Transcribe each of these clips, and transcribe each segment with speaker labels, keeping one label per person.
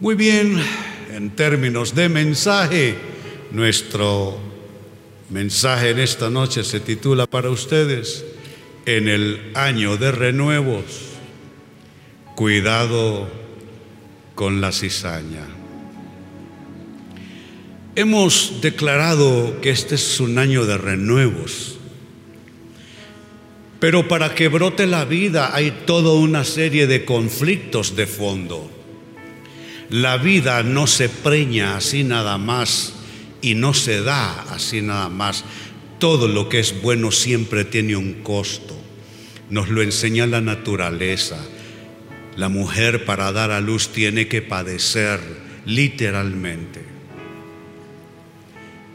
Speaker 1: Muy bien, en términos de mensaje, nuestro mensaje en esta noche se titula para ustedes en el año de renuevos, cuidado con la cizaña. Hemos declarado que este es un año de renuevos, pero para que brote la vida hay toda una serie de conflictos de fondo. La vida no se preña así nada más y no se da así nada más. Todo lo que es bueno siempre tiene un costo. Nos lo enseña la naturaleza. La mujer para dar a luz tiene que padecer literalmente.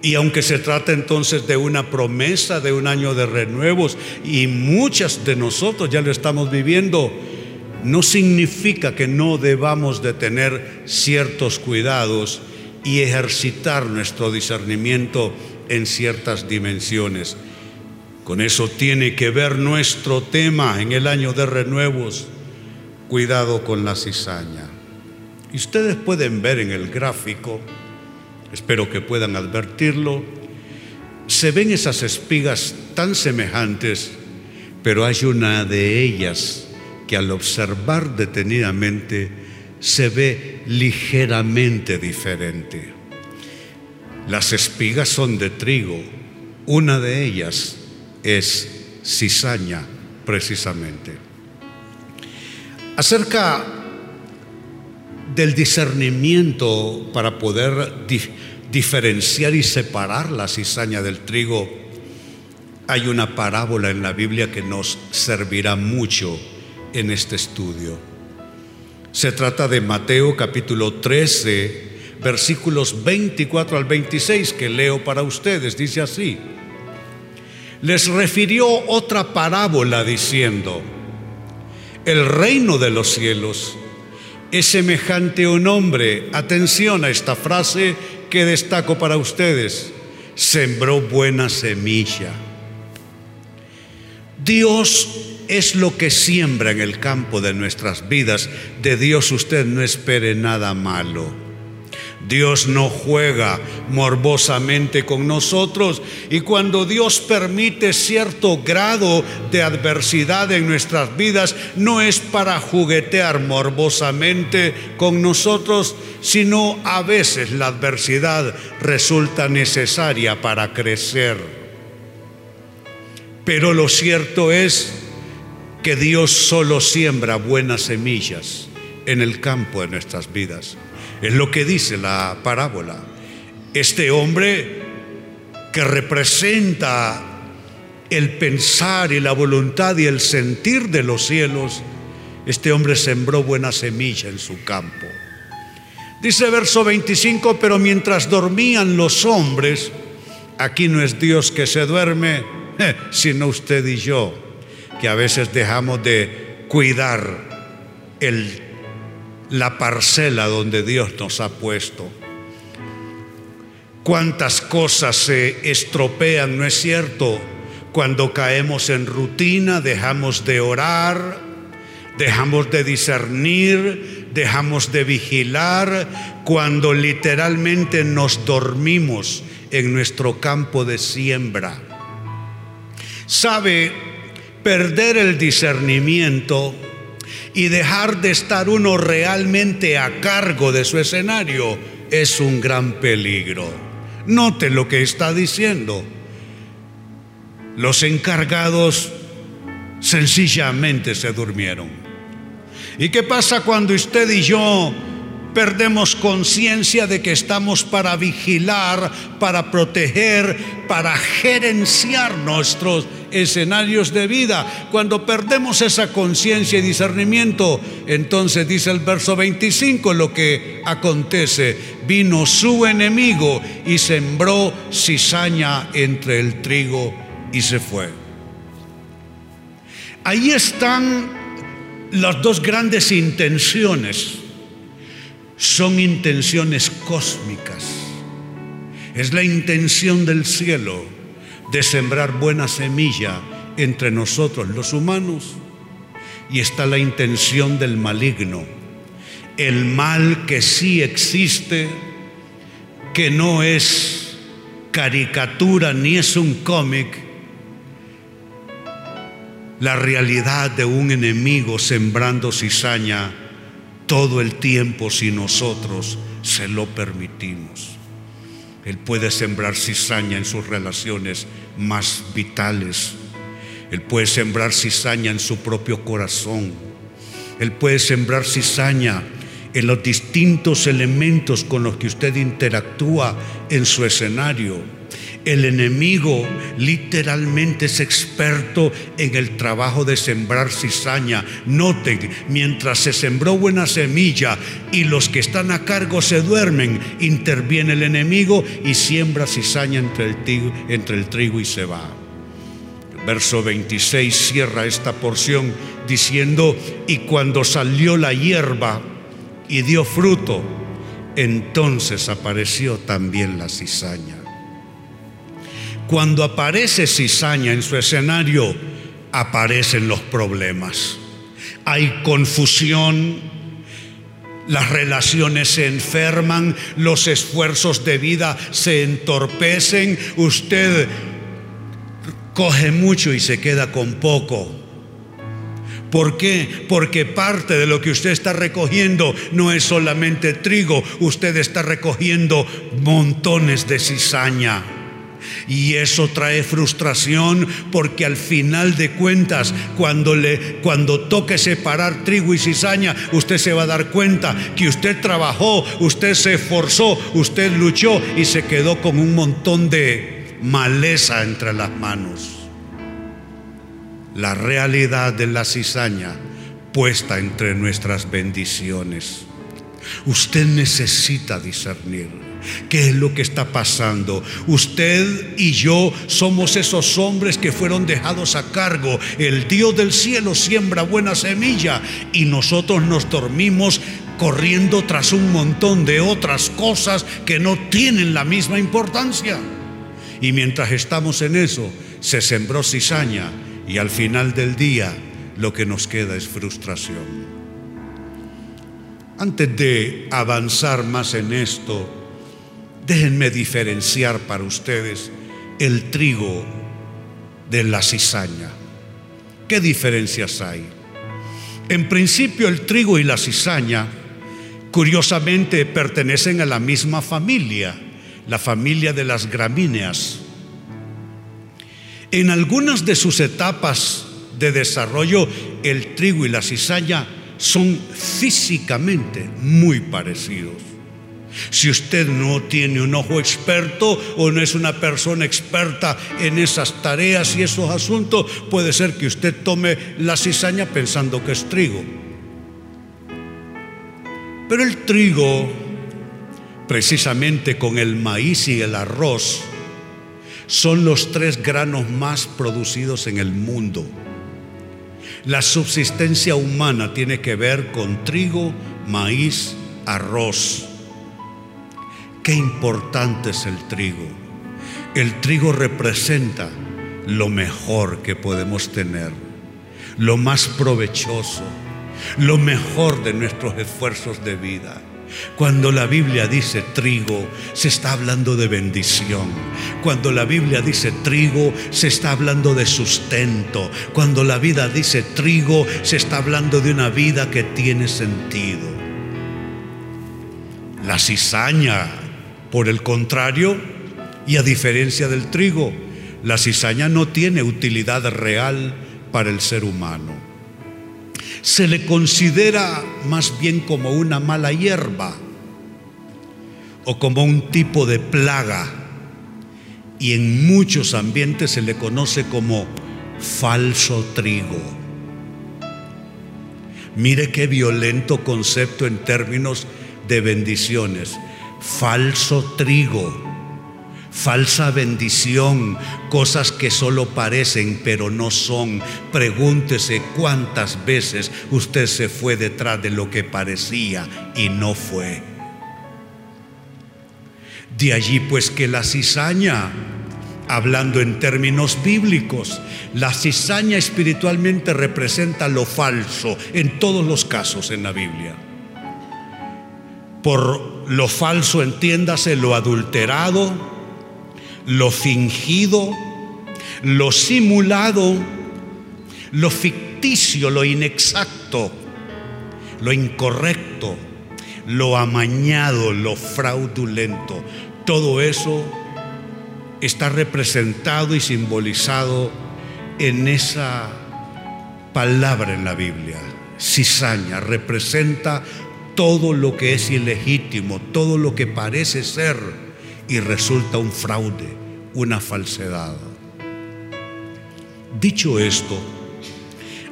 Speaker 1: Y aunque se trata entonces de una promesa de un año de renuevos, y muchas de nosotros ya lo estamos viviendo, no significa que no debamos de tener ciertos cuidados y ejercitar nuestro discernimiento en ciertas dimensiones. Con eso tiene que ver nuestro tema en el año de renuevos, cuidado con la cizaña. Y ustedes pueden ver en el gráfico, espero que puedan advertirlo, se ven esas espigas tan semejantes, pero hay una de ellas que al observar detenidamente se ve ligeramente diferente. Las espigas son de trigo, una de ellas es cizaña precisamente. Acerca del discernimiento para poder diferenciar y separar la cizaña del trigo, hay una parábola en la Biblia que nos servirá mucho en este estudio. Se trata de Mateo capítulo 13, versículos 24 al 26 que leo para ustedes. Dice así, les refirió otra parábola diciendo, el reino de los cielos es semejante a un hombre, atención a esta frase que destaco para ustedes, sembró buena semilla. Dios es lo que siembra en el campo de nuestras vidas. De Dios usted no espere nada malo. Dios no juega morbosamente con nosotros y cuando Dios permite cierto grado de adversidad en nuestras vidas, no es para juguetear morbosamente con nosotros, sino a veces la adversidad resulta necesaria para crecer. Pero lo cierto es que Dios solo siembra buenas semillas en el campo de nuestras vidas. Es lo que dice la parábola. Este hombre que representa el pensar y la voluntad y el sentir de los cielos, este hombre sembró buena semilla en su campo. Dice verso 25, pero mientras dormían los hombres, aquí no es Dios que se duerme, sino usted y yo que a veces dejamos de cuidar el, la parcela donde Dios nos ha puesto. Cuántas cosas se estropean, ¿no es cierto? Cuando caemos en rutina, dejamos de orar, dejamos de discernir, dejamos de vigilar, cuando literalmente nos dormimos en nuestro campo de siembra. ¿Sabe? Perder el discernimiento y dejar de estar uno realmente a cargo de su escenario es un gran peligro. Note lo que está diciendo. Los encargados sencillamente se durmieron. ¿Y qué pasa cuando usted y yo perdemos conciencia de que estamos para vigilar, para proteger, para gerenciar nuestros escenarios de vida. Cuando perdemos esa conciencia y discernimiento, entonces dice el verso 25 lo que acontece. Vino su enemigo y sembró cizaña entre el trigo y se fue. Ahí están las dos grandes intenciones son intenciones cósmicas. Es la intención del cielo de sembrar buena semilla entre nosotros los humanos y está la intención del maligno. el mal que sí existe, que no es caricatura ni es un cómic, la realidad de un enemigo sembrando cizaña todo el tiempo si nosotros se lo permitimos. Él puede sembrar cizaña en sus relaciones más vitales. Él puede sembrar cizaña en su propio corazón. Él puede sembrar cizaña en los distintos elementos con los que usted interactúa en su escenario. El enemigo literalmente es experto en el trabajo de sembrar cizaña. Noten, mientras se sembró buena semilla y los que están a cargo se duermen, interviene el enemigo y siembra cizaña entre el, trigo, y se va. verso 26 cierra esta porción diciendo, y cuando salió la hierba y dio fruto, entonces apareció también la cizaña. Cuando aparece cizaña en su escenario, aparecen los problemas. Hay confusión, las relaciones se enferman, los esfuerzos de vida se entorpecen, usted coge mucho y se queda con poco. ¿Por qué? Porque parte de lo que usted está recogiendo no es solamente trigo, usted está recogiendo montones de cizaña. Y eso trae frustración porque al final de cuentas, cuando, le, cuando toque separar trigo y cizaña, usted se va a dar cuenta que usted trabajó, usted se esforzó, usted luchó y se quedó con un montón de maleza entre las manos. La realidad de la cizaña puesta entre nuestras bendiciones. Usted necesita discernir. ¿Qué es lo que está pasando? Usted y yo somos esos hombres que fueron dejados a cargo. El Dios del cielo siembra buena semilla y nosotros nos dormimos corriendo tras un montón de otras cosas que no tienen la misma importancia. Y mientras estamos en eso, se sembró cizaña y al final del día lo que nos queda es frustración. Antes de avanzar más en esto, Déjenme diferenciar para ustedes el trigo de la cizaña. ¿Qué diferencias hay? En principio el trigo y la cizaña curiosamente pertenecen a la misma familia, la familia de las gramíneas. En algunas de sus etapas de desarrollo, el trigo y la cizaña son físicamente muy parecidos. Si usted no tiene un ojo experto o no es una persona experta en esas tareas y esos asuntos, puede ser que usted tome la cizaña pensando que es trigo. Pero el trigo, precisamente con el maíz y el arroz, son los tres granos más producidos en el mundo. La subsistencia humana tiene que ver con trigo, maíz, arroz. Qué importante es el trigo. El trigo representa lo mejor que podemos tener, lo más provechoso, lo mejor de nuestros esfuerzos de vida. Cuando la Biblia dice trigo, se está hablando de bendición. Cuando la Biblia dice trigo, se está hablando de sustento. Cuando la vida dice trigo, se está hablando de una vida que tiene sentido. La cizaña por el contrario, y a diferencia del trigo, la cizaña no tiene utilidad real para el ser humano. Se le considera más bien como una mala hierba o como un tipo de plaga y en muchos ambientes se le conoce como falso trigo. Mire qué violento concepto en términos de bendiciones falso trigo, falsa bendición, cosas que solo parecen pero no son. Pregúntese cuántas veces usted se fue detrás de lo que parecía y no fue. De allí pues que la cizaña, hablando en términos bíblicos, la cizaña espiritualmente representa lo falso en todos los casos en la Biblia. Por lo falso entiéndase lo adulterado, lo fingido, lo simulado, lo ficticio, lo inexacto, lo incorrecto, lo amañado, lo fraudulento. Todo eso está representado y simbolizado en esa palabra en la Biblia. Cizaña representa todo lo que es ilegítimo, todo lo que parece ser y resulta un fraude, una falsedad. Dicho esto,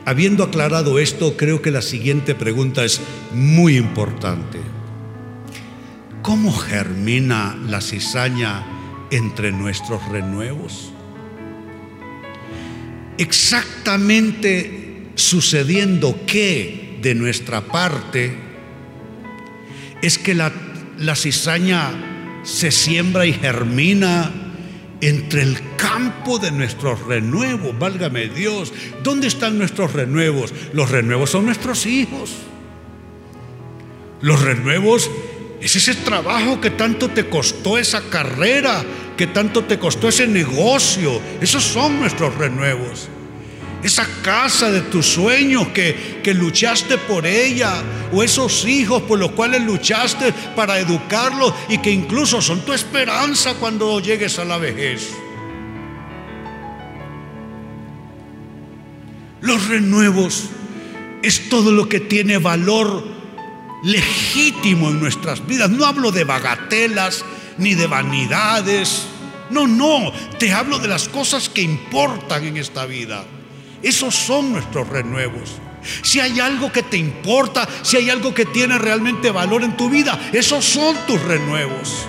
Speaker 1: habiendo aclarado esto, creo que la siguiente pregunta es muy importante. ¿Cómo germina la cizaña entre nuestros renuevos? Exactamente sucediendo que de nuestra parte es que la, la cizaña se siembra y germina entre el campo de nuestros renuevos. Válgame Dios, ¿dónde están nuestros renuevos? Los renuevos son nuestros hijos. Los renuevos es ese trabajo que tanto te costó esa carrera, que tanto te costó ese negocio. Esos son nuestros renuevos esa casa de tus sueños que, que, luchaste por ella, o esos hijos por los cuales luchaste para educarlos y que incluso son tu esperanza cuando llegues a la vejez. Los renuevos es todo lo que tiene valor legítimo en nuestras vidas. No hablo de bagatelas ni de vanidades. No, no, te hablo de las cosas que importan en esta vida. Esos son nuestros renuevos. Si hay algo que te importa, si hay algo que tiene realmente valor en tu vida, esos son tus renuevos.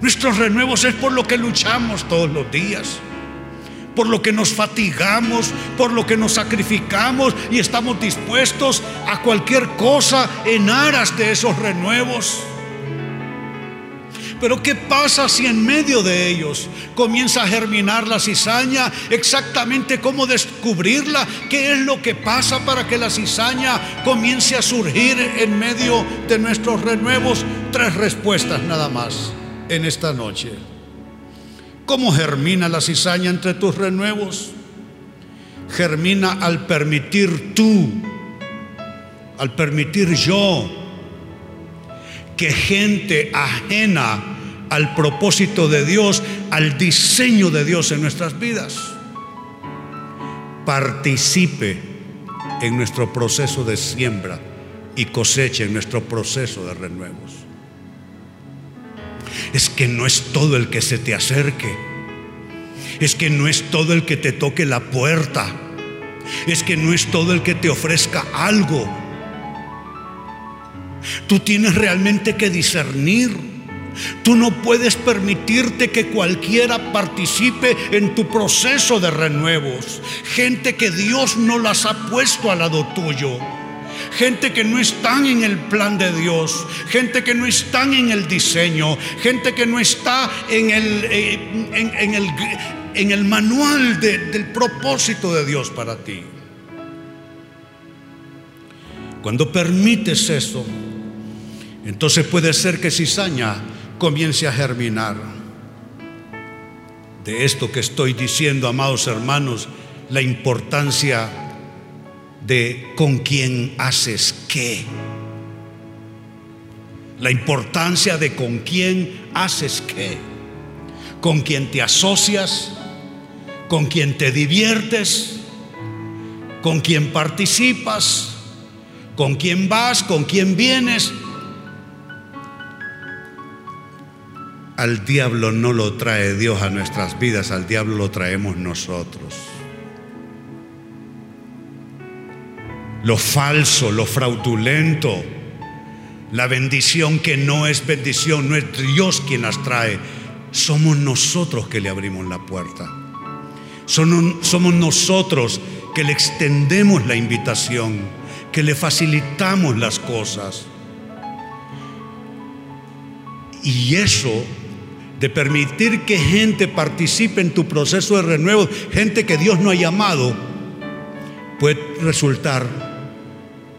Speaker 1: Nuestros renuevos es por lo que luchamos todos los días, por lo que nos fatigamos, por lo que nos sacrificamos y estamos dispuestos a cualquier cosa en aras de esos renuevos. Pero ¿qué pasa si en medio de ellos comienza a germinar la cizaña? Exactamente cómo descubrirla, qué es lo que pasa para que la cizaña comience a surgir en medio de nuestros renuevos. Tres respuestas nada más en esta noche. ¿Cómo germina la cizaña entre tus renuevos? Germina al permitir tú, al permitir yo que gente ajena al propósito de Dios, al diseño de Dios en nuestras vidas, participe en nuestro proceso de siembra y cosecha, en nuestro proceso de renuevos. Es que no es todo el que se te acerque, es que no es todo el que te toque la puerta, es que no es todo el que te ofrezca algo Tú tienes realmente que discernir. Tú no puedes permitirte que cualquiera participe en tu proceso de renuevos. Gente que Dios no las ha puesto al lado tuyo. Gente que no están en el plan de Dios, gente que no están en el diseño, gente que no está en el, eh, en, el, en el manual del propósito de Dios para ti. Cuando permites eso, entonces puede ser que cizaña comience a germinar. De esto que estoy diciendo, amados hermanos, la importancia de con quién haces qué. La importancia de con quién haces qué. Con quién te asocias, con quién te diviertes, con quién participas, con quién vas, con quién vienes Al diablo no lo trae Dios a nuestras vidas, al diablo lo traemos nosotros. Lo falso, lo fraudulento, la bendición que no es bendición, no es Dios quien las trae, somos nosotros que le abrimos la puerta. Somos nosotros que le extendemos la invitación, que le facilitamos las cosas. Y eso de permitir que gente participe en tu proceso de renuevo, gente que Dios no ha llamado, puede resultar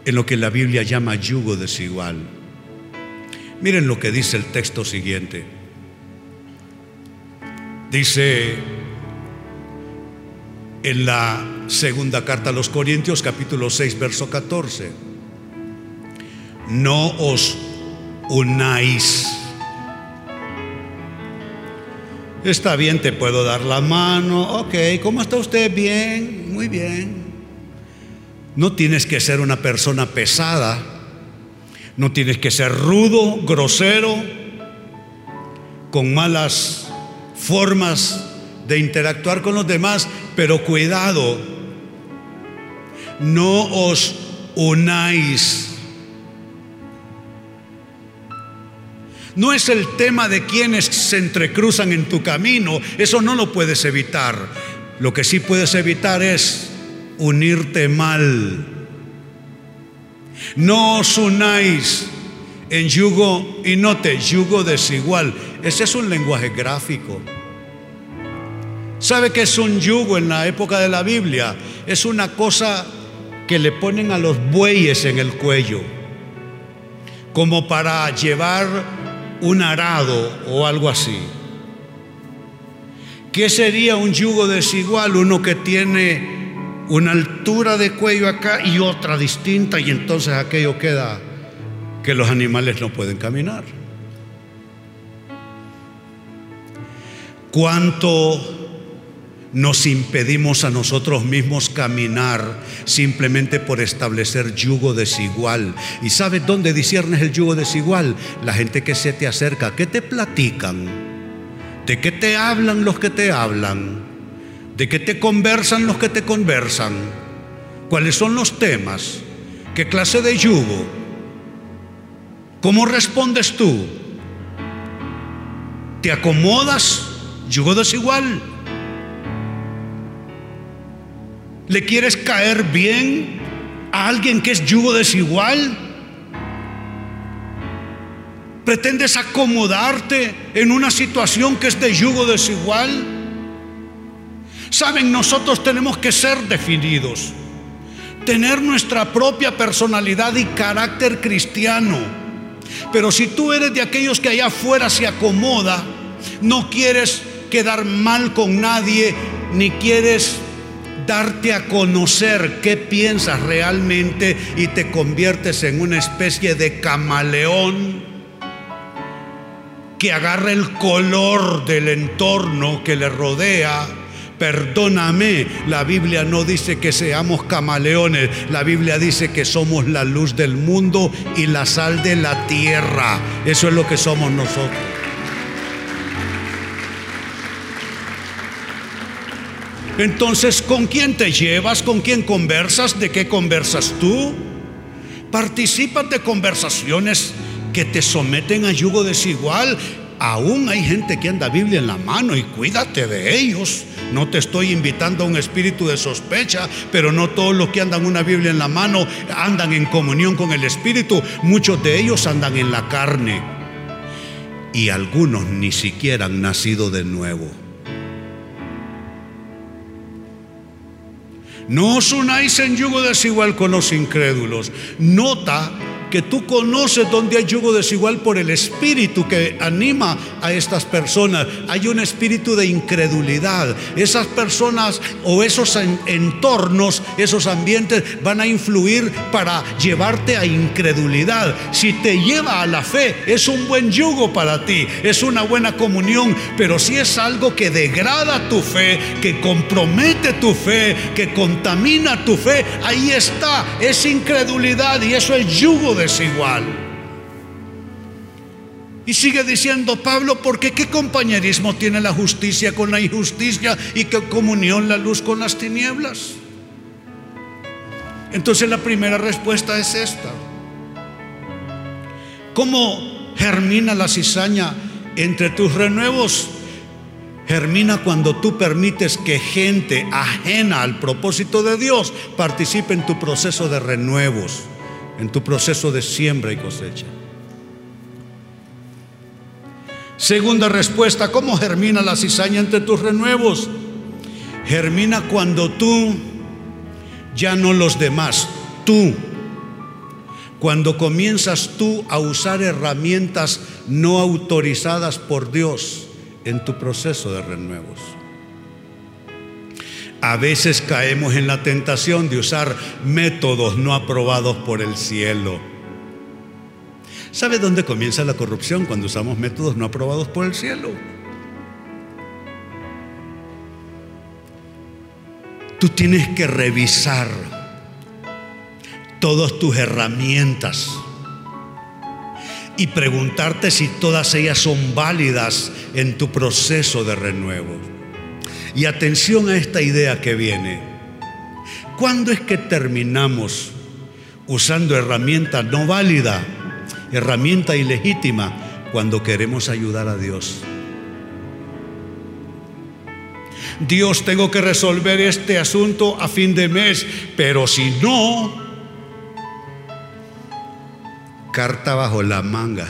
Speaker 1: en lo que la Biblia llama yugo desigual. Miren lo que dice el texto siguiente. Dice en la segunda carta a los Corintios capítulo 6 verso 14, no os unáis. Está bien, te puedo dar la mano. Ok, ¿cómo está usted? Bien, muy bien. No tienes que ser una persona pesada. No tienes que ser rudo, grosero, con malas formas de interactuar con los demás, pero cuidado, no os unáis. No es el tema de quienes se entrecruzan en tu camino, eso no lo puedes evitar. Lo que sí puedes evitar es unirte mal. No os unáis en yugo y note, yugo desigual. Ese es un lenguaje gráfico. ¿Sabe qué es un yugo en la época de la Biblia? Es una cosa que le ponen a los bueyes en el cuello, como para llevar un arado o algo así. ¿Qué sería un yugo desigual? Uno que tiene una altura de cuello acá y otra distinta y entonces aquello queda que los animales no pueden caminar. ¿Cuánto nos impedimos a nosotros mismos caminar simplemente por establecer yugo desigual. ¿Y sabes dónde disiernes el yugo desigual? La gente que se te acerca, ¿qué te platican? ¿De qué te hablan los que te hablan? ¿De qué te conversan los que te conversan? ¿Cuáles son los temas? ¿Qué clase de yugo? ¿Cómo respondes tú? ¿Te acomodas? Yugo desigual. ¿Le quieres caer bien a alguien que es yugo desigual? ¿Pretendes acomodarte en una situación que es de yugo desigual? Saben, nosotros tenemos que ser definidos, tener nuestra propia personalidad y carácter cristiano. Pero si tú eres de aquellos que allá afuera se acomoda, no quieres quedar mal con nadie, ni quieres darte a conocer qué piensas realmente y te conviertes en una especie de camaleón que agarra el color del entorno que le rodea. Perdóname, la Biblia no dice que seamos camaleones, la Biblia dice que somos la luz del mundo y la sal de la tierra. Eso es lo que somos nosotros. Entonces, ¿con quién te llevas? ¿Con quién conversas? ¿De qué conversas tú? Participas de conversaciones que te someten a yugo desigual. Aún hay gente que anda Biblia en la mano y cuídate de ellos. No te estoy invitando a un espíritu de sospecha, pero no todos los que andan una Biblia en la mano andan en comunión con el Espíritu. Muchos de ellos andan en la carne. Y algunos ni siquiera han nacido de nuevo. No os unáis en yugo desigual con los incrédulos. Nota que tú conoces donde hay yugo desigual por el espíritu que anima a estas personas. Hay un espíritu de incredulidad. Esas personas o esos entornos, esos ambientes van a influir para llevarte a incredulidad. Si te lleva a la fe, es un buen yugo para ti, es una buena comunión, pero si es algo que degrada tu fe, que compromete tu fe, que contamina tu fe, ahí está, es incredulidad y eso es yugo desigual. Y sigue diciendo Pablo, porque qué compañerismo tiene la justicia con la injusticia y qué comunión la luz con las tinieblas. Entonces la primera respuesta es esta. ¿Cómo germina la cizaña entre tus renuevos? Germina cuando tú permites que gente ajena al propósito de Dios participe en tu proceso de renuevos en tu proceso de siembra y cosecha. Segunda respuesta, ¿cómo germina la cizaña entre tus renuevos? Germina cuando tú, ya no los demás, tú cuando comienzas tú a usar herramientas no autorizadas por Dios en tu proceso de renuevos. A veces caemos en la tentación de usar métodos no aprobados por el cielo. ¿Sabe dónde comienza la corrupción cuando usamos métodos no aprobados por el cielo? Tú tienes que revisar todas tus herramientas y preguntarte si todas ellas son válidas en tu proceso de renuevo. Y atención a esta idea que viene. ¿Cuándo es que terminamos usando herramienta no válida, herramienta ilegítima, cuando queremos ayudar a Dios? Dios, tengo que resolver este asunto a fin de mes, pero si no, carta bajo la manga.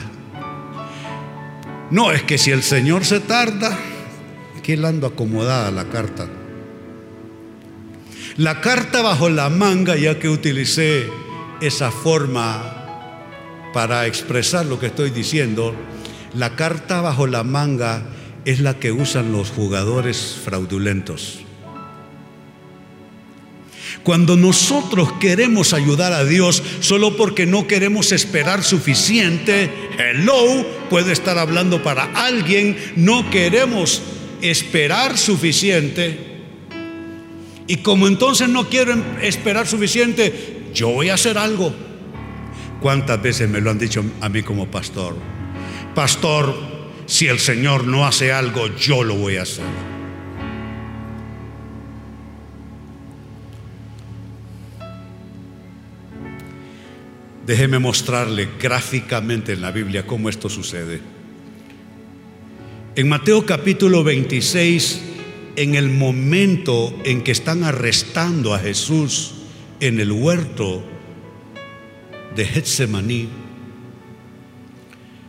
Speaker 1: No, es que si el Señor se tarda, ando acomodada la carta. La carta bajo la manga, ya que utilicé esa forma para expresar lo que estoy diciendo, la carta bajo la manga es la que usan los jugadores fraudulentos. Cuando nosotros queremos ayudar a Dios solo porque no queremos esperar suficiente, hello, puede estar hablando para alguien, no queremos esperar suficiente. Y como entonces no quiero esperar suficiente, yo voy a hacer algo. ¿Cuántas veces me lo han dicho a mí como pastor? Pastor, si el Señor no hace algo, yo lo voy a hacer. Déjeme mostrarle gráficamente en la Biblia cómo esto sucede. En Mateo capítulo 26, en el momento en que están arrestando a Jesús en el huerto de Getsemaní,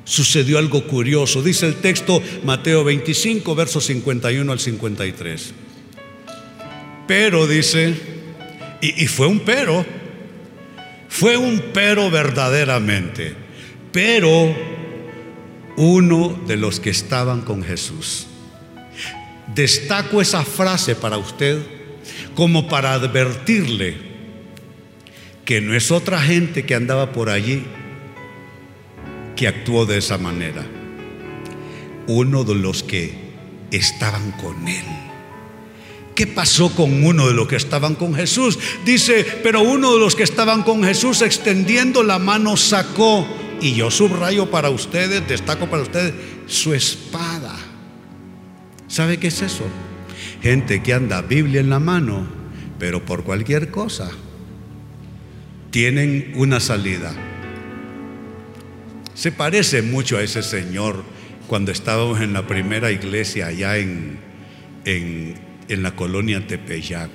Speaker 1: sucedió algo curioso. Dice el texto Mateo 25, versos 51 al 53. Pero dice, y, y fue un pero, fue un pero verdaderamente, pero uno de los que estaban con Jesús. Destaco esa frase para usted como para advertirle que no es otra gente que andaba por allí que actuó de esa manera. Uno de los que estaban con él. ¿Qué pasó con uno de los que estaban con Jesús? Dice, pero uno de los que estaban con Jesús extendiendo la mano sacó, y yo subrayo para ustedes, destaco para ustedes, su espada. ¿Sabe qué es eso? Gente que anda Biblia en la mano, pero por cualquier cosa, tienen una salida. Se parece mucho a ese señor cuando estábamos en la primera iglesia allá en, en en la colonia Tepeyac.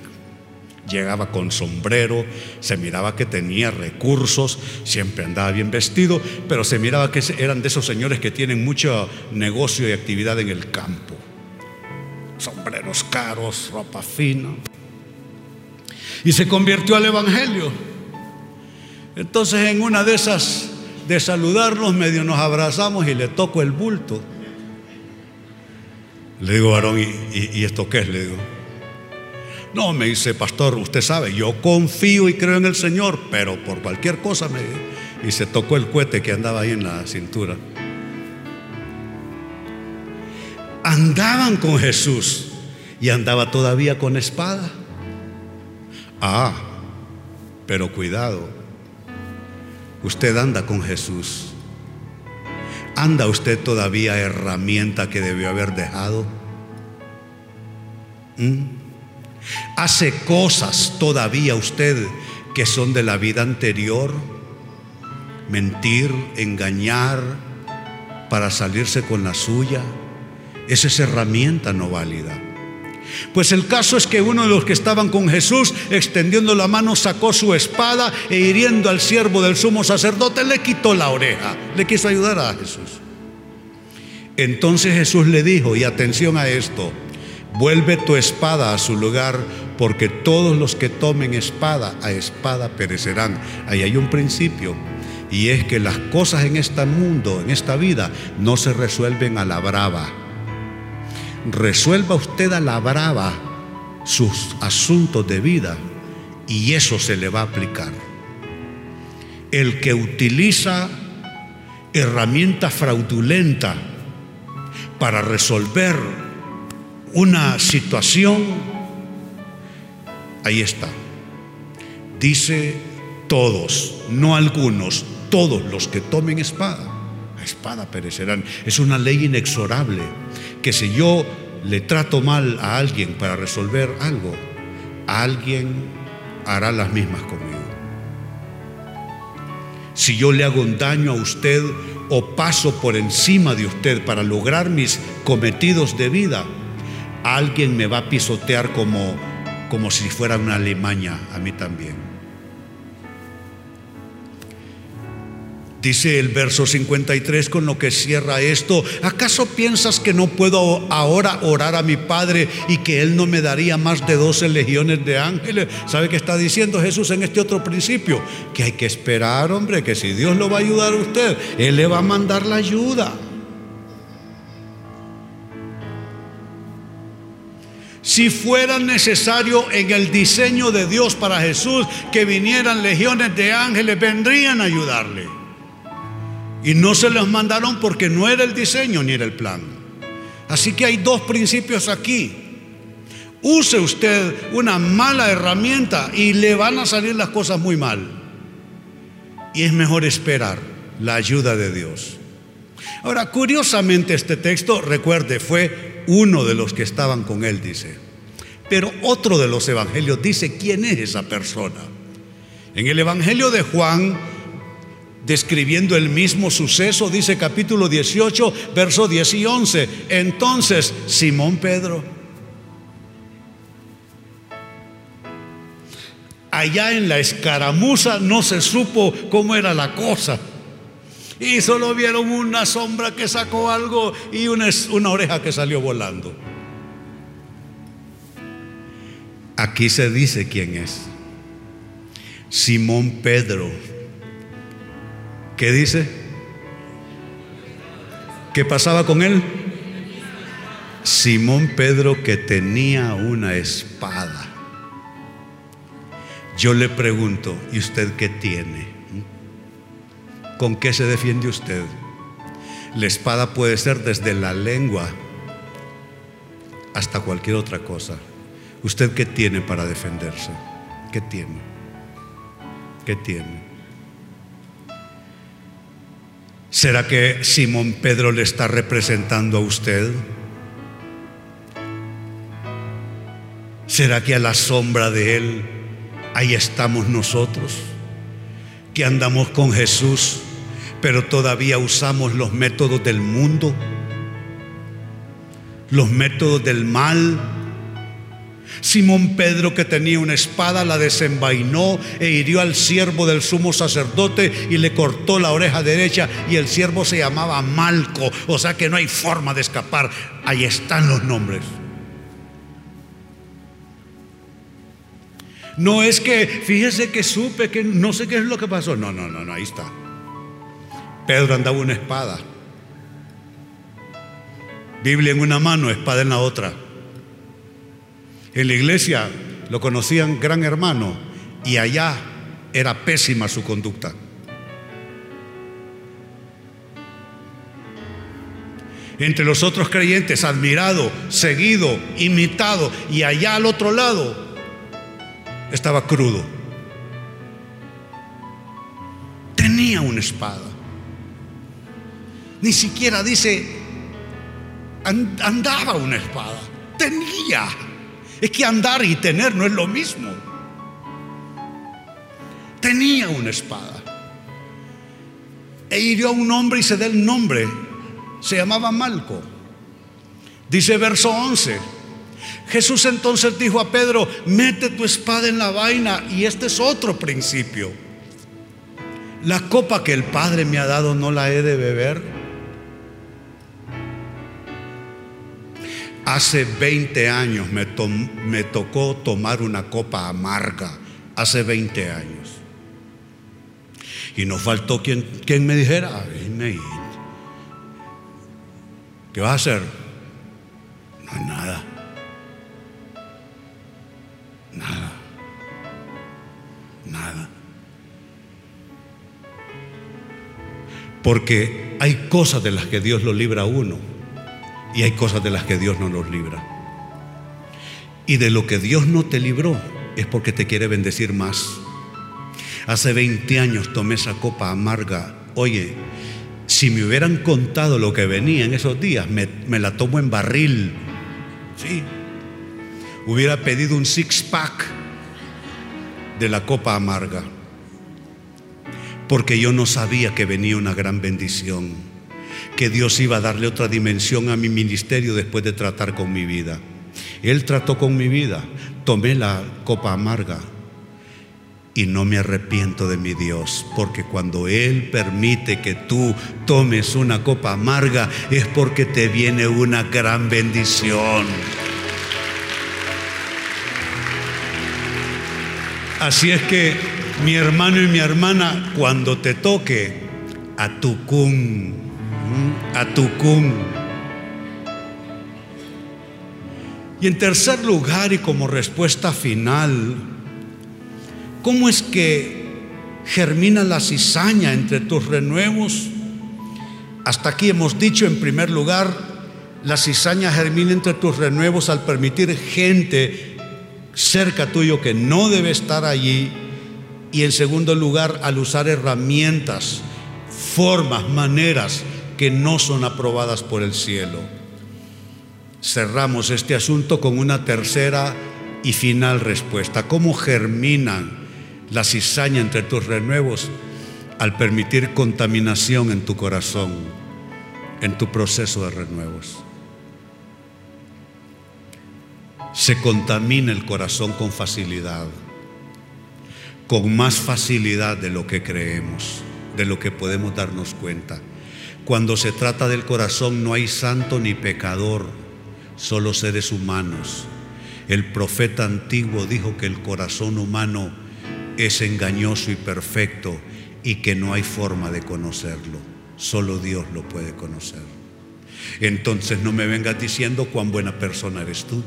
Speaker 1: Llegaba con sombrero, se miraba que tenía recursos, siempre andaba bien vestido, pero se miraba que eran de esos señores que tienen mucho negocio y actividad en el campo. Sombreros caros, ropa fina. Y se convirtió al Evangelio. Entonces en una de esas de saludarnos, medio nos abrazamos y le toco el bulto. Le digo, varón, ¿y, esto qué es? Le digo. No, me dice, pastor, usted sabe, yo confío y creo en el Señor, pero por cualquier cosa me... Y se tocó el cohete que andaba ahí en la cintura. Andaban con Jesús y andaba todavía con espada. Ah, pero cuidado, usted anda con Jesús ¿Anda usted todavía herramienta que debió haber dejado? ¿Mm? ¿Hace cosas todavía usted que son de la vida anterior? Mentir, engañar para salirse con la suya. Esa es herramienta no válida. Pues el caso es que uno de los que estaban con Jesús, extendiendo la mano, sacó su espada e hiriendo al siervo del sumo sacerdote, le quitó la oreja. Le quiso ayudar a Jesús. Entonces Jesús le dijo, y atención a esto, vuelve tu espada a su lugar, porque todos los que tomen espada a espada perecerán. Ahí hay un principio. Y es que las cosas en este mundo, en esta vida, no se resuelven a la brava. Resuelva usted a la brava sus asuntos de vida y eso se le va a aplicar. El que utiliza herramienta fraudulenta para resolver una situación, ahí está. Dice todos, no algunos, todos los que tomen espada, la espada perecerán. Es una ley inexorable que si yo le trato mal a alguien para resolver algo, alguien hará las mismas conmigo. Si yo le hago un daño a usted o paso por encima de usted para lograr mis cometidos de vida, alguien me va a pisotear como, como si fuera una alimaña a mí también. Dice el verso 53 con lo que cierra esto, ¿acaso piensas que no puedo ahora orar a mi Padre y que Él no me daría más de 12 legiones de ángeles? ¿Sabe qué está diciendo Jesús en este otro principio? Que hay que esperar, hombre, que si Dios lo va a ayudar a usted, Él le va a mandar la ayuda. Si fuera necesario en el diseño de Dios para Jesús que vinieran legiones de ángeles, vendrían a ayudarle. Y no se los mandaron porque no era el diseño ni era el plan. Así que hay dos principios aquí. Use usted una mala herramienta y le van a salir las cosas muy mal. Y es mejor esperar la ayuda de Dios. Ahora, curiosamente este texto, recuerde, fue uno de los que estaban con él, dice. Pero otro de los evangelios dice quién es esa persona. En el Evangelio de Juan describiendo el mismo suceso, dice capítulo 18, verso 10 y 11. Entonces, Simón Pedro, allá en la escaramuza no se supo cómo era la cosa. Y solo vieron una sombra que sacó algo y una, una oreja que salió volando. Aquí se dice quién es. Simón Pedro ¿Qué dice? ¿Qué pasaba con él? Simón Pedro que tenía una espada. Yo le pregunto, ¿y usted qué tiene? ¿Con qué se defiende usted? La espada puede ser desde la lengua hasta cualquier otra cosa. ¿Usted qué tiene para defenderse? ¿Qué tiene? ¿Qué tiene? ¿Será que Simón Pedro le está representando a usted? ¿Será que a la sombra de Él ahí estamos nosotros? Que andamos con Jesús, pero todavía usamos los métodos del mundo, los métodos del mal, Simón Pedro, que tenía una espada, la desenvainó e hirió al siervo del sumo sacerdote y le cortó la oreja derecha y el siervo se llamaba Malco, o sea que no hay forma de escapar. Ahí están los nombres. No es que, fíjese que supe que no sé qué es lo que pasó. No, no, no, no, ahí está. Pedro andaba una espada. Biblia en una mano, espada en la otra. En la iglesia lo conocían gran hermano y allá era pésima su conducta. Entre los otros creyentes, admirado, seguido, imitado, y allá al otro lado estaba crudo. Tenía una espada. Ni siquiera dice, andaba una espada. Tenía. Es que andar y tener no es lo mismo. Tenía una espada. E hirió a un hombre y se da el nombre. Se llamaba Malco. Dice verso 11. Jesús entonces dijo a Pedro, mete tu espada en la vaina. Y este es otro principio. La copa que el Padre me ha dado no la he de beber. Hace 20 años me, me, tocó tomar una copa amarga, hace 20 años. Y no faltó quien, quien me dijera, ¿qué vas a hacer? No hay nada. Nada. Nada. Porque hay cosas de las que Dios lo libra a uno y hay cosas de las que Dios no los libra. Y de lo que Dios no te libró es porque te quiere bendecir más. Hace 20 años tomé esa copa amarga. Oye, si me hubieran contado lo que venía en esos días, me, me la tomo en barril. Sí. Hubiera pedido un six pack de la copa amarga. Porque yo no sabía que venía una gran bendición. Que Dios iba a darle otra dimensión a mi ministerio después de tratar con mi vida. Él trató con mi vida. Tomé la copa amarga y no me arrepiento de mi Dios, porque cuando Él permite que tú tomes una copa amarga es porque te viene una gran bendición. Así es que mi hermano y mi hermana, cuando te toque, a tu cum, a tu cum. Y en tercer lugar y como respuesta final, ¿Cómo es que germina la cizaña entre tus renuevos? Hasta aquí hemos dicho en primer lugar, la cizaña germina entre tus renuevos al permitir gente cerca tuyo que no debe estar allí. Y en segundo lugar, al usar herramientas, formas, maneras que no son aprobadas por el cielo. Cerramos este asunto con una tercera y final respuesta. ¿Cómo germinan la cizaña entre tus renuevos al permitir contaminación en tu corazón, en tu proceso de renuevos. Se contamina el corazón con facilidad, con más facilidad de lo que creemos, de lo que podemos darnos cuenta. Cuando se trata del corazón no hay santo ni pecador, solo seres humanos. El profeta antiguo dijo que el corazón humano es engañoso y perfecto y que no hay forma de conocerlo. Solo Dios lo puede conocer. Entonces no me vengas diciendo cuán buena persona eres tú.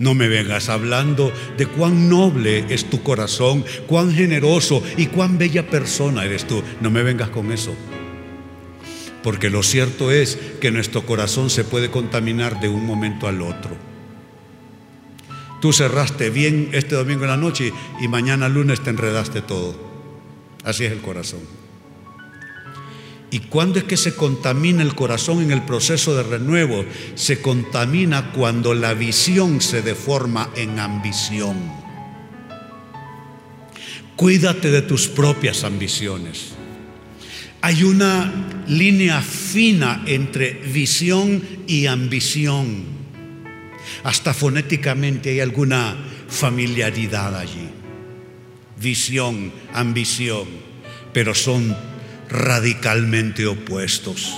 Speaker 1: No me vengas hablando de cuán noble es tu corazón, cuán generoso y cuán bella persona eres tú. No me vengas con eso. Porque lo cierto es que nuestro corazón se puede contaminar de un momento al otro. Tú cerraste bien este domingo en la noche y mañana lunes te enredaste todo. Así es el corazón. ¿Y cuándo es que se contamina el corazón en el proceso de renuevo? Se contamina cuando la visión se deforma en ambición. Cuídate de tus propias ambiciones. Hay una línea fina entre visión y ambición. Hasta fonéticamente hay alguna familiaridad allí. Visión, ambición, pero son radicalmente opuestos.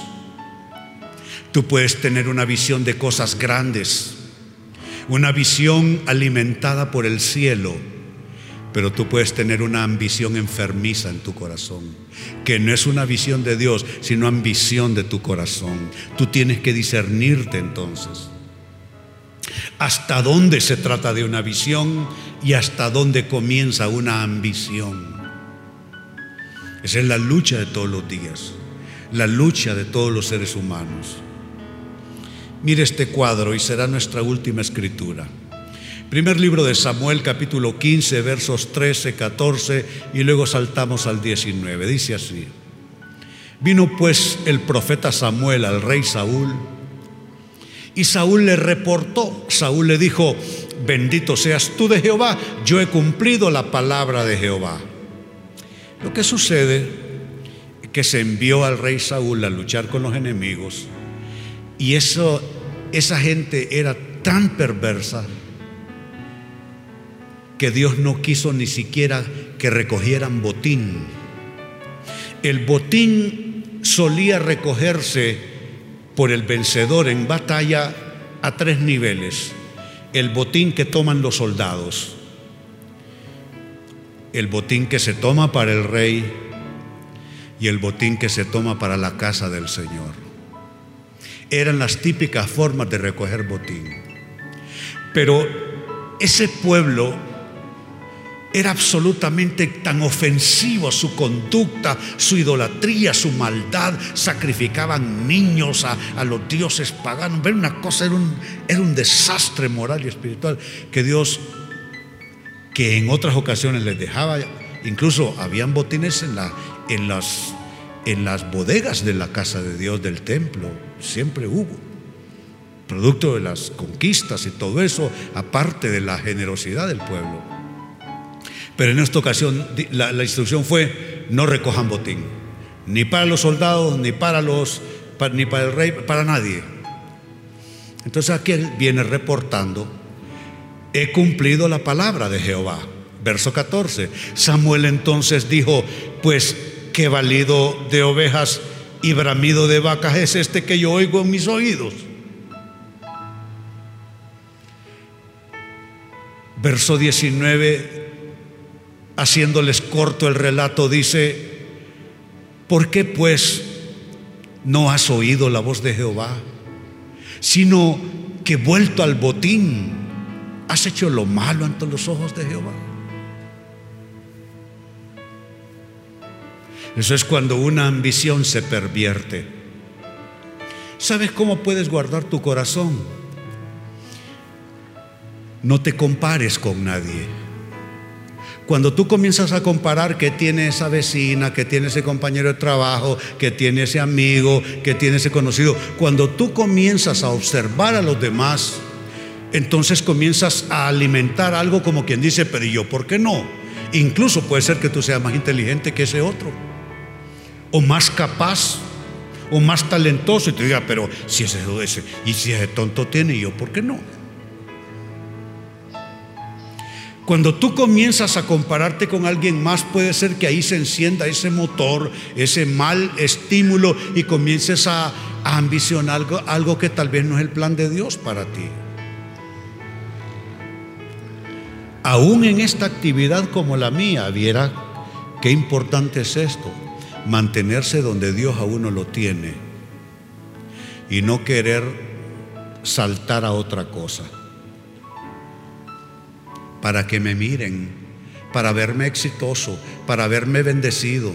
Speaker 1: Tú puedes tener una visión de cosas grandes, una visión alimentada por el cielo, pero tú puedes tener una ambición enfermiza en tu corazón, que no es una visión de Dios, sino ambición de tu corazón. Tú tienes que discernirte entonces hasta dónde se trata de una visión y hasta dónde comienza una ambición. Esa es la lucha de todos los días, la lucha de todos los seres humanos. Mire este cuadro y será nuestra última escritura. Primer libro de Samuel, capítulo 15, versos 13, 14 y luego saltamos al 19. Dice así. Vino pues el profeta Samuel al rey Saúl y Saúl le reportó, Saúl le dijo, bendito seas tú de Jehová, yo he cumplido la palabra de Jehová. Lo que sucede es que se envió al rey Saúl a luchar con los enemigos y eso, esa gente era tan perversa que Dios no quiso ni siquiera que recogieran botín. El botín solía recogerse por el vencedor en batalla a tres niveles. El botín que toman los soldados, el botín que se toma para el rey y el botín que se toma para la casa del Señor. Eran las típicas formas de recoger botín. Pero ese pueblo era absolutamente tan ofensivo su conducta, su idolatría, su maldad. Sacrificaban niños a, los dioses paganos. Ver una cosa, era un, desastre moral y espiritual que Dios, que en otras ocasiones les dejaba, incluso habían botines en las bodegas de la casa de Dios, del templo. Siempre hubo. Producto de las conquistas y todo eso, aparte de la generosidad del pueblo. Pero en esta ocasión la, instrucción fue no recojan botín, ni para los soldados, ni para los, ni para el rey, para nadie. Entonces aquí él viene reportando, he cumplido la palabra de Jehová. Verso 14. Samuel entonces dijo, pues qué valido de ovejas y bramido de vacas es este que yo oigo en mis oídos. Verso 19 haciéndoles corto el relato, dice, ¿por qué pues no has oído la voz de Jehová? Sino que vuelto al botín, has hecho lo malo ante los ojos de Jehová. Eso es cuando una ambición se pervierte. ¿Sabes cómo puedes guardar tu corazón? No te compares con nadie. Cuando tú comienzas a comparar que tiene esa vecina, que tiene ese compañero de trabajo, que tiene ese amigo, que tiene ese conocido, cuando tú comienzas a observar a los demás, entonces comienzas a alimentar algo como quien dice, pero yo por qué no? Incluso puede ser que tú seas más inteligente que ese otro, o más capaz, o más talentoso, y te diga, pero si ese, ese y si ese tonto tiene, yo por qué no? Cuando tú comienzas a compararte con alguien más, puede ser que ahí se encienda ese motor, ese mal estímulo y comiences a, ambicionar algo, algo que tal vez no es el plan de Dios para ti. Aún en esta actividad como la mía, viera qué importante es esto, mantenerse donde Dios a uno lo tiene y no querer saltar a otra cosa para que me miren, para verme exitoso, para verme bendecido.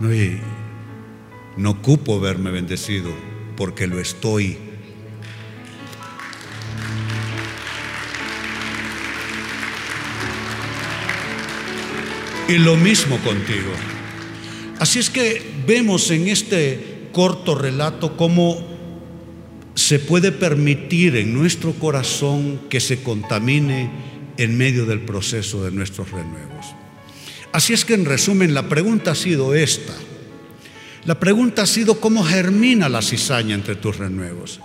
Speaker 1: No, no ocupo verme bendecido porque lo estoy. Y lo mismo contigo. Así es que vemos en este corto relato cómo se puede permitir en nuestro corazón que se contamine en medio del proceso de nuestros renuevos. Así es que en resumen la pregunta ha sido esta. La pregunta ha sido cómo germina la cizaña entre tus renuevos.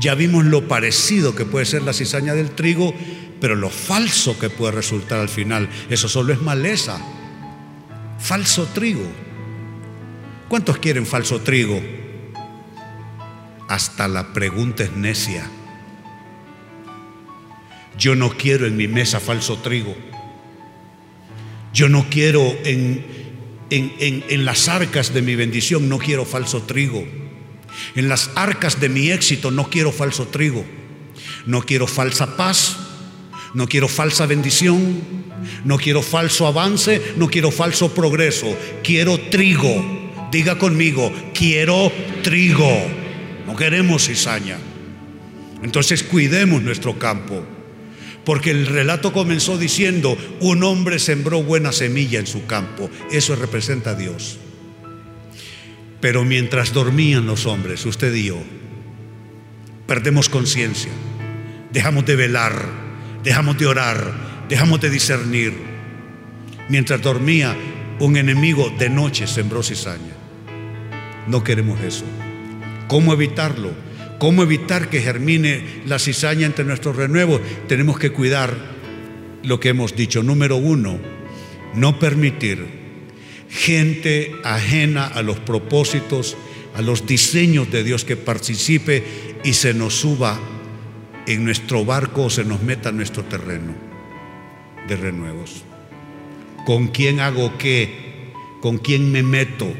Speaker 1: Ya vimos lo parecido que puede ser la cizaña del trigo, pero lo falso que puede resultar al final. Eso solo es maleza. Falso trigo. ¿Cuántos quieren falso trigo? Hasta la pregunta es necia. Yo no quiero en mi mesa falso trigo. Yo no quiero en, en, las arcas de mi bendición, no quiero falso trigo. En las arcas de mi éxito no quiero falso trigo. No quiero falsa paz, no quiero falsa bendición, no quiero falso avance, no quiero falso progreso. Quiero trigo. Diga conmigo, quiero trigo. No queremos cizaña. Entonces cuidemos nuestro campo. Porque el relato comenzó diciendo, un hombre sembró buena semilla en su campo. Eso representa a Dios. Pero mientras dormían los hombres, usted y yo, perdemos conciencia, dejamos de velar, dejamos de orar, dejamos de discernir. Mientras dormía, un enemigo de noche sembró cizaña. No queremos eso. ¿Cómo evitarlo? ¿Cómo evitar que germine la cizaña entre nuestros renuevos? Tenemos que cuidar lo que hemos dicho. Número uno, no permitir gente ajena a los propósitos, a los diseños de Dios que participe y se nos suba en nuestro barco o se nos meta en nuestro terreno de renuevos. ¿Con quién hago qué? ¿Con quién me meto?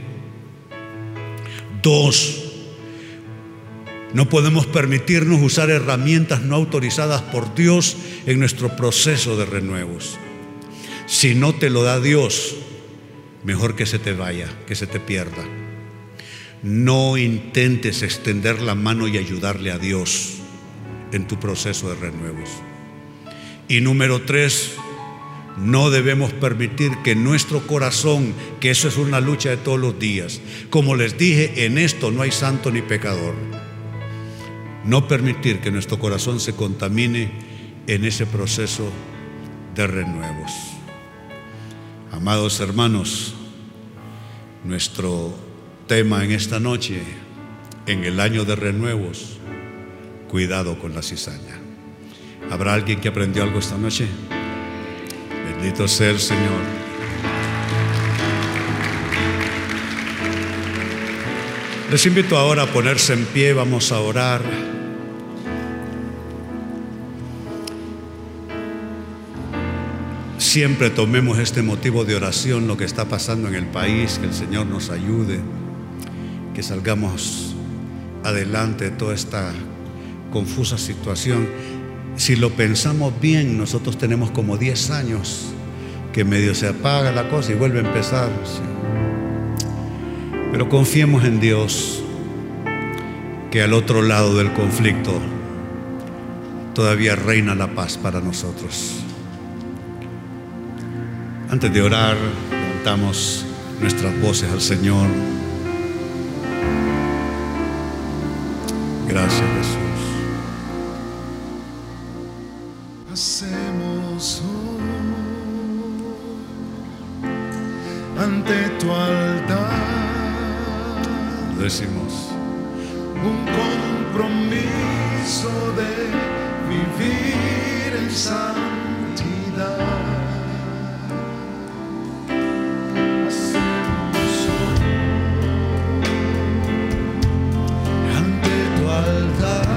Speaker 1: Dos, no podemos permitirnos usar herramientas no autorizadas por Dios en nuestro proceso de renuevos. Si no te lo da Dios, mejor que se te vaya, que se te pierda. No intentes extender la mano y ayudarle a Dios en tu proceso de renuevos. Y número tres, no debemos permitir que nuestro corazón, que eso es una lucha de todos los días, como les dije, en esto no hay santo ni pecador. No permitir que nuestro corazón se contamine en ese proceso de renuevos. Amados hermanos, nuestro tema en esta noche, en el año de renuevos, cuidado con la cizaña. ¿Habrá alguien que aprendió algo esta noche? Bendito sea el Señor. Les invito ahora a ponerse en pie, vamos a orar. Siempre tomemos este motivo de oración, lo que está pasando en el país, que el Señor nos ayude que salgamos adelante de toda esta confusa situación. Si lo pensamos bien, nosotros tenemos como 10 años que medio se apaga la cosa y vuelve a empezar. Pero confiemos en Dios, que al otro lado del conflicto todavía reina la paz para nosotros. Antes de orar, levantamos nuestras voces al Señor. Gracias Jesús.
Speaker 2: Hacemos ante tu altar.
Speaker 1: Decimos.
Speaker 2: Un compromiso de vivir en santidad.
Speaker 1: Alter.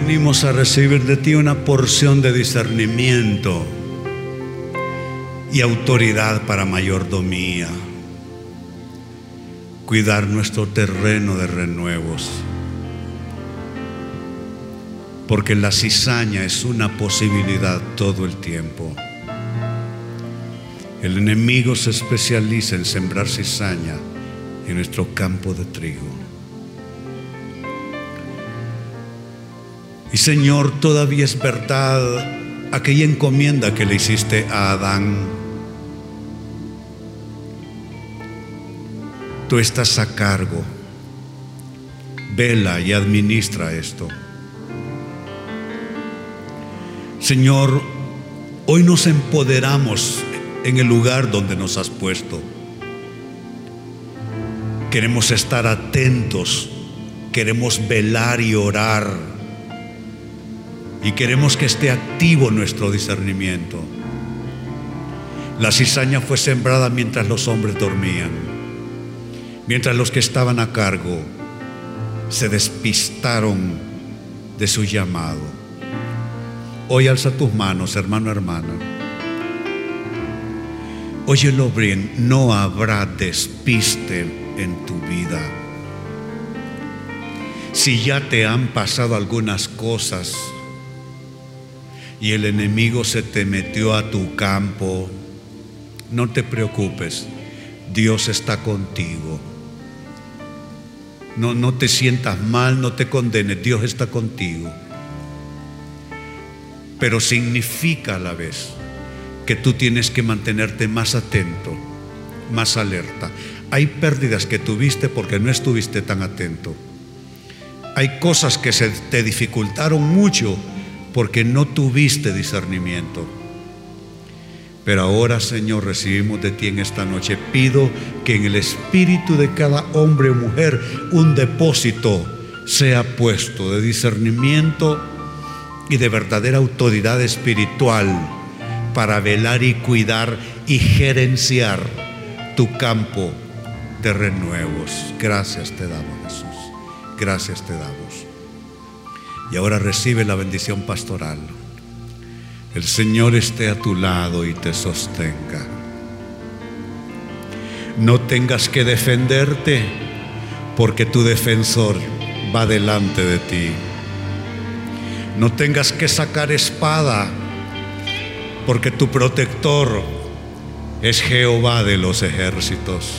Speaker 1: Venimos a recibir de ti una porción de discernimiento y autoridad para mayordomía. Cuidar nuestro terreno de renuevos. Porque la cizaña es una posibilidad todo el tiempo. El enemigo se especializa en sembrar cizaña en nuestro campo de trigo. Y Señor, todavía es verdad aquella encomienda que le hiciste a Adán. Tú estás a cargo. Vela y administra esto. Señor, hoy nos empoderamos en el lugar donde nos has puesto. Queremos estar atentos, queremos velar y orar y queremos que esté activo nuestro discernimiento. La cizaña fue sembrada mientras los hombres dormían, mientras los que estaban a cargo se despistaron de su llamado. Hoy alza tus manos, hermano, hermana. Óyelo bien, no habrá despiste en tu vida. Si ya te han pasado algunas cosas y el enemigo se te metió a tu campo, no te preocupes, Dios está contigo. No, no te sientas mal, no te condenes, Dios está contigo. Pero significa a la vez que tú tienes que mantenerte más atento, más alerta. Hay pérdidas que tuviste porque no estuviste tan atento. Hay cosas que se te dificultaron mucho porque no tuviste discernimiento. Pero ahora, Señor, recibimos de ti en esta noche. Pido que en el espíritu de cada hombre o mujer un depósito sea puesto de discernimiento y de verdadera autoridad espiritual para velar y cuidar y gerenciar tu campo de renuevos. Gracias te damos, Jesús. Gracias te damos. Y ahora recibe la bendición pastoral. El Señor esté a tu lado y te sostenga. No tengas que defenderte porque tu defensor va delante de ti. No tengas que sacar espada porque tu protector es Jehová de los ejércitos.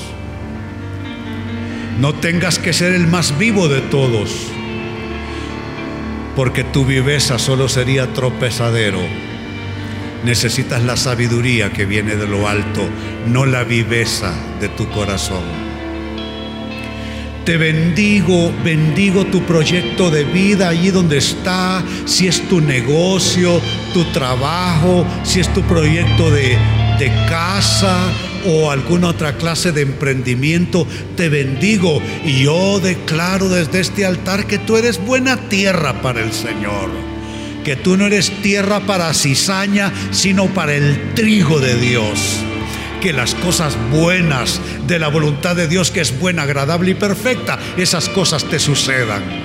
Speaker 1: No tengas que ser el más vivo de todos, porque tu viveza solo sería tropezadero. Necesitas la sabiduría que viene de lo alto, no la viveza de tu corazón. Te bendigo, bendigo tu proyecto de vida allí donde está, si es tu negocio, tu trabajo, si es tu proyecto de, de casa o alguna otra clase de emprendimiento, te bendigo y yo declaro desde este altar que tú eres buena tierra para el Señor, que tú no eres tierra para cizaña, sino para el trigo de Dios. Que las cosas buenas de la voluntad de Dios, que es buena, agradable y perfecta, esas cosas te sucedan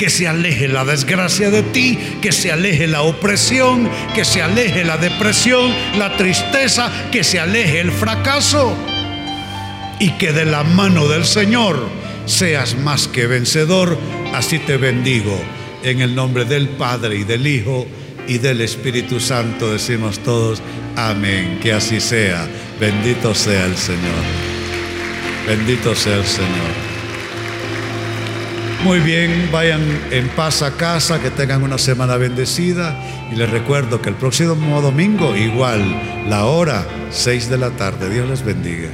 Speaker 1: que se aleje la desgracia de ti, que se aleje la opresión, que se aleje la depresión, la tristeza, que se aleje el fracaso y que de la mano del Señor seas más que vencedor. Así te bendigo en el nombre del Padre y del Hijo y del Espíritu Santo. Decimos todos, amén, que así sea. Bendito sea el Señor. Bendito sea el Señor. Muy bien, vayan en paz a casa, que tengan una semana bendecida y les recuerdo que el próximo domingo igual, la hora 6 de la tarde. Dios les bendiga.